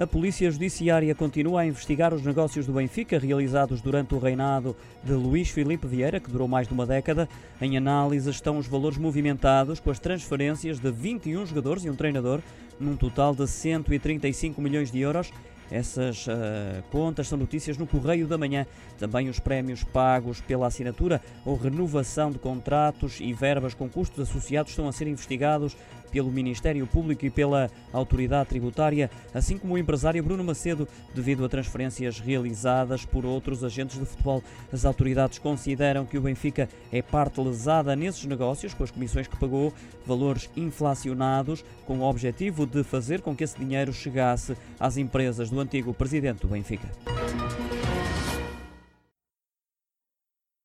A Polícia Judiciária continua a investigar os negócios do Benfica realizados durante o reinado de Luís Filipe Vieira, que durou mais de uma década. Em análise estão os valores movimentados com as transferências de 21 jogadores e um treinador, num total de 135 milhões de euros essas uh, contas são notícias no Correio da Manhã. Também os prémios pagos pela assinatura ou renovação de contratos e verbas com custos associados estão a ser investigados pelo Ministério Público e pela Autoridade Tributária, assim como o empresário Bruno Macedo, devido a transferências realizadas por outros agentes de futebol. As autoridades consideram que o Benfica é parte lesada nesses negócios, com as comissões que pagou, valores inflacionados, com o objetivo de fazer com que esse dinheiro chegasse às empresas do antigo presidente do Benfica.